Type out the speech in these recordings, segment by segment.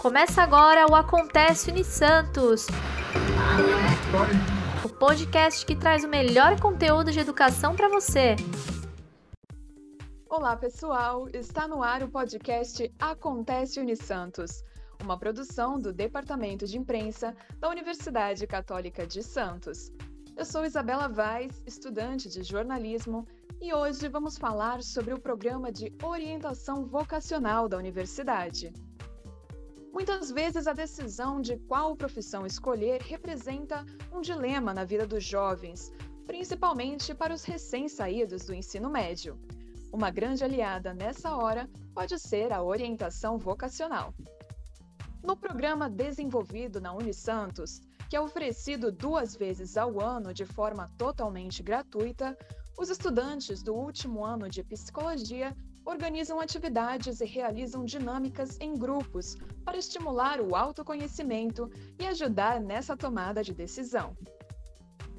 Começa agora o Acontece Unisantos, o podcast que traz o melhor conteúdo de educação para você. Olá, pessoal! Está no ar o podcast Acontece Unisantos, uma produção do Departamento de Imprensa da Universidade Católica de Santos. Eu sou Isabela Vaz, estudante de jornalismo, e hoje vamos falar sobre o programa de orientação vocacional da universidade. Muitas vezes a decisão de qual profissão escolher representa um dilema na vida dos jovens, principalmente para os recém-saídos do ensino médio. Uma grande aliada nessa hora pode ser a orientação vocacional. No programa desenvolvido na Unisantos, que é oferecido duas vezes ao ano de forma totalmente gratuita, os estudantes do último ano de psicologia organizam atividades e realizam dinâmicas em grupos para estimular o autoconhecimento e ajudar nessa tomada de decisão.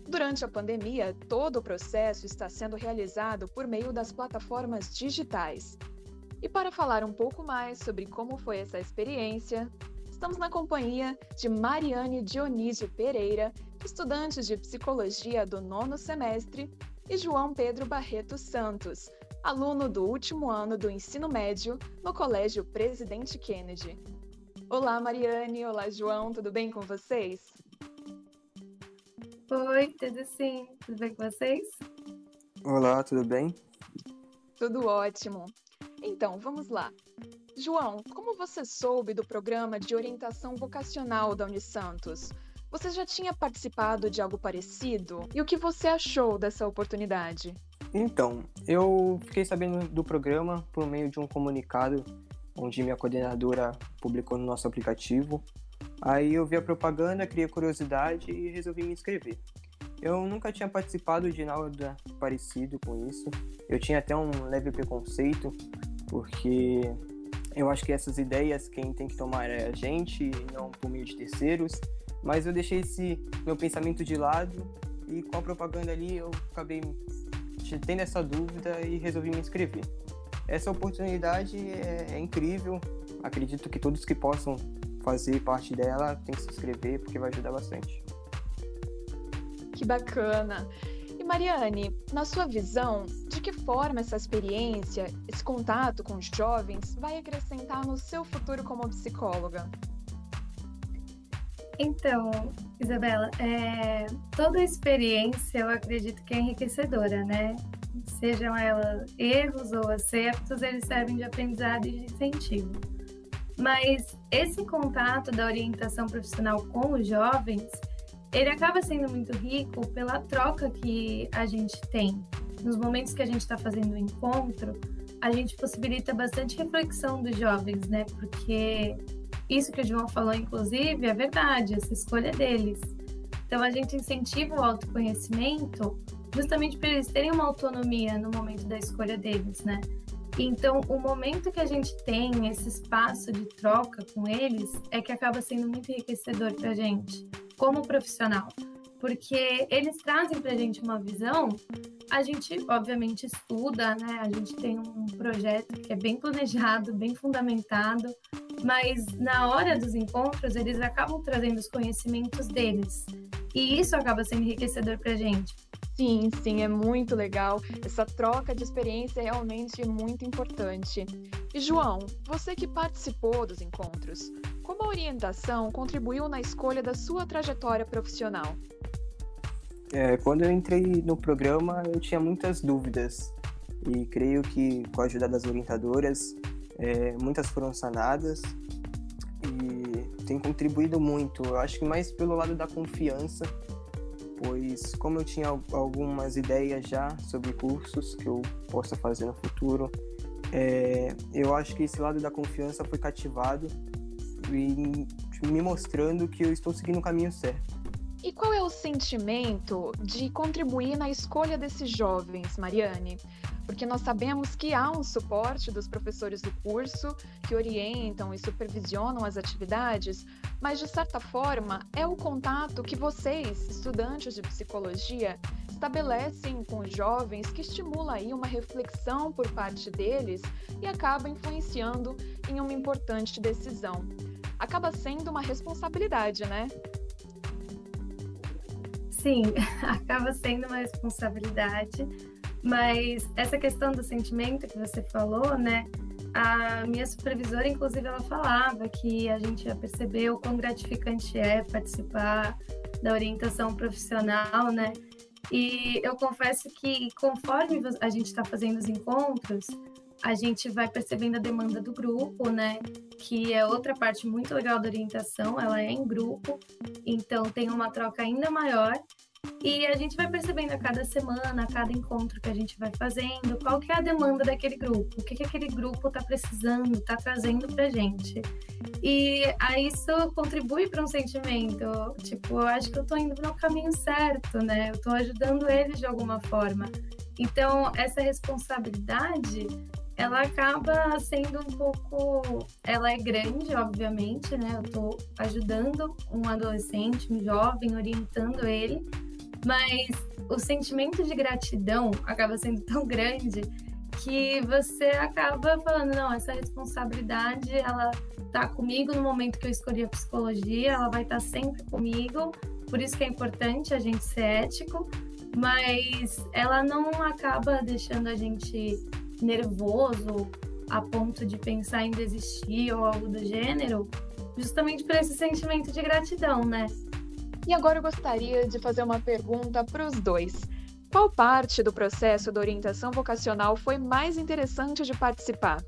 Durante a pandemia, todo o processo está sendo realizado por meio das plataformas digitais. E para falar um pouco mais sobre como foi essa experiência, estamos na companhia de Mariane Dionísio Pereira, estudante de psicologia do nono semestre, e João Pedro Barreto Santos, aluno do último ano do ensino médio no Colégio Presidente Kennedy. Olá, Mariane. Olá, João. Tudo bem com vocês? Oi, tudo sim. Tudo bem com vocês? Olá, tudo bem? Tudo ótimo. Então, vamos lá. João, como você soube do programa de orientação vocacional da Unisantos? Você já tinha participado de algo parecido? E o que você achou dessa oportunidade? Então, eu fiquei sabendo do programa por meio de um comunicado onde minha coordenadora publicou no nosso aplicativo. Aí eu vi a propaganda, criei curiosidade e resolvi me inscrever. Eu nunca tinha participado de nada parecido com isso. Eu tinha até um leve preconceito, porque eu acho que essas ideias quem tem que tomar é a gente não por meio de terceiros. Mas eu deixei esse meu pensamento de lado e com a propaganda ali eu acabei tendo essa dúvida e resolvi me inscrever. Essa oportunidade é, é incrível, acredito que todos que possam fazer parte dela têm que se inscrever porque vai ajudar bastante. Que bacana! E Mariane, na sua visão, de que forma essa experiência, esse contato com os jovens vai acrescentar no seu futuro como psicóloga? Então, Isabela, é, toda experiência eu acredito que é enriquecedora, né? Sejam elas erros ou acertos, eles servem de aprendizado e de incentivo. Mas esse contato da orientação profissional com os jovens, ele acaba sendo muito rico pela troca que a gente tem. Nos momentos que a gente está fazendo o encontro, a gente possibilita bastante reflexão dos jovens, né? Porque isso que o João falou, inclusive, é verdade, essa escolha deles. Então, a gente incentiva o autoconhecimento justamente para eles terem uma autonomia no momento da escolha deles, né? Então, o momento que a gente tem esse espaço de troca com eles é que acaba sendo muito enriquecedor para a gente, como profissional, porque eles trazem para a gente uma visão. A gente, obviamente, estuda, né? A gente tem um projeto que é bem planejado, bem fundamentado, mas na hora dos encontros eles acabam trazendo os conhecimentos deles. E isso acaba sendo enriquecedor para a gente. Sim, sim, é muito legal. Essa troca de experiência é realmente muito importante. E João, você que participou dos encontros, como a orientação contribuiu na escolha da sua trajetória profissional? É, quando eu entrei no programa, eu tinha muitas dúvidas e creio que com a ajuda das orientadoras é, muitas foram sanadas e tem contribuído muito. Eu acho que mais pelo lado da confiança, pois como eu tinha algumas ideias já sobre cursos que eu possa fazer no futuro, é, eu acho que esse lado da confiança foi cativado e me mostrando que eu estou seguindo o caminho certo. E qual é o sentimento de contribuir na escolha desses jovens, Mariane? porque nós sabemos que há um suporte dos professores do curso que orientam e supervisionam as atividades, mas de certa forma é o contato que vocês, estudantes de psicologia, estabelecem com os jovens que estimula aí uma reflexão por parte deles e acaba influenciando em uma importante decisão. acaba sendo uma responsabilidade, né? Sim, acaba sendo uma responsabilidade, mas essa questão do sentimento que você falou, né? A minha supervisora, inclusive, ela falava que a gente já percebeu quão gratificante é participar da orientação profissional, né? E eu confesso que conforme a gente está fazendo os encontros, a gente vai percebendo a demanda do grupo, né? Que é outra parte muito legal da orientação, ela é em grupo, então tem uma troca ainda maior. E a gente vai percebendo a cada semana, a cada encontro que a gente vai fazendo, qual que é a demanda daquele grupo, o que, que aquele grupo está precisando, está trazendo para gente. E aí isso contribui para um sentimento, tipo, eu acho que eu estou indo no caminho certo, né? Eu estou ajudando eles de alguma forma. Então, essa responsabilidade ela acaba sendo um pouco. Ela é grande, obviamente, né? Eu estou ajudando um adolescente, um jovem, orientando ele, mas o sentimento de gratidão acaba sendo tão grande que você acaba falando: não, essa responsabilidade, ela tá comigo no momento que eu escolhi a psicologia, ela vai estar tá sempre comigo, por isso que é importante a gente ser ético, mas ela não acaba deixando a gente nervoso a ponto de pensar em desistir ou algo do gênero, justamente por esse sentimento de gratidão, né? E agora eu gostaria de fazer uma pergunta para os dois. Qual parte do processo da orientação vocacional foi mais interessante de participar?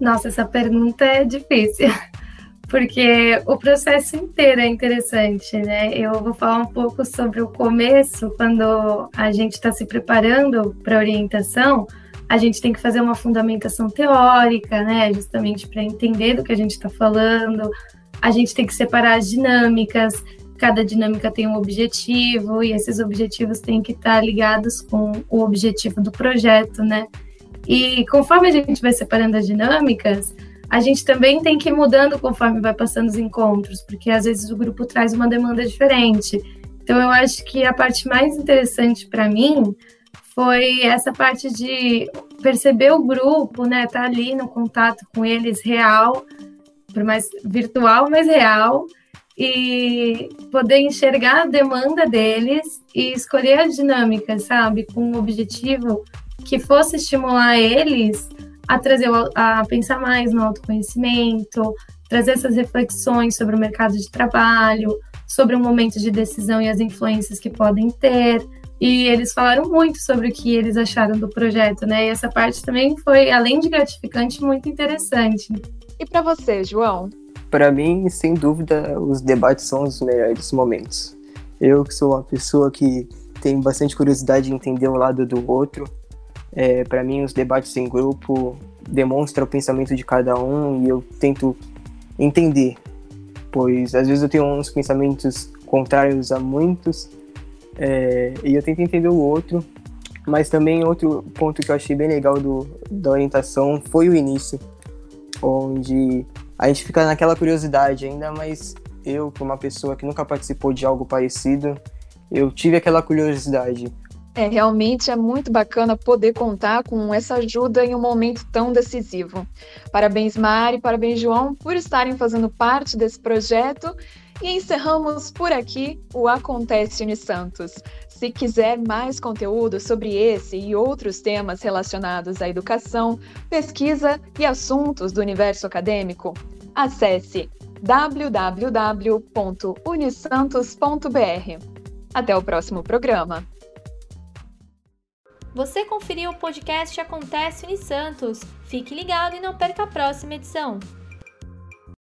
Nossa, essa pergunta é difícil, porque o processo inteiro é interessante, né? Eu vou falar um pouco sobre o começo, quando a gente está se preparando para orientação, a gente tem que fazer uma fundamentação teórica, né? Justamente para entender do que a gente está falando. A gente tem que separar as dinâmicas, cada dinâmica tem um objetivo, e esses objetivos têm que estar tá ligados com o objetivo do projeto, né? E conforme a gente vai separando as dinâmicas, a gente também tem que ir mudando conforme vai passando os encontros, porque às vezes o grupo traz uma demanda diferente. Então eu acho que a parte mais interessante para mim foi essa parte de perceber o grupo, né, estar tá ali no contato com eles real, por mais virtual, mas real, e poder enxergar a demanda deles e escolher a dinâmica, sabe, com um objetivo que fosse estimular eles a trazer a pensar mais no autoconhecimento, trazer essas reflexões sobre o mercado de trabalho, sobre o momento de decisão e as influências que podem ter. E eles falaram muito sobre o que eles acharam do projeto, né? E essa parte também foi, além de gratificante, muito interessante. E para você, João? Para mim, sem dúvida, os debates são os melhores momentos. Eu que sou uma pessoa que tem bastante curiosidade de entender um lado do outro, é, para mim, os debates em grupo demonstram o pensamento de cada um e eu tento entender, pois às vezes eu tenho uns pensamentos contrários a muitos é, e eu tento entender o outro. Mas também outro ponto que eu achei bem legal do, da orientação foi o início, onde a gente fica naquela curiosidade ainda, mas eu, como uma pessoa que nunca participou de algo parecido, eu tive aquela curiosidade. É, realmente é muito bacana poder contar com essa ajuda em um momento tão decisivo. Parabéns, Mari, parabéns, João, por estarem fazendo parte desse projeto. E encerramos por aqui o Acontece Unisantos. Se quiser mais conteúdo sobre esse e outros temas relacionados à educação, pesquisa e assuntos do universo acadêmico, acesse www.unisantos.br. Até o próximo programa! Você conferiu o podcast Acontece em Santos. Fique ligado e não perca a próxima edição.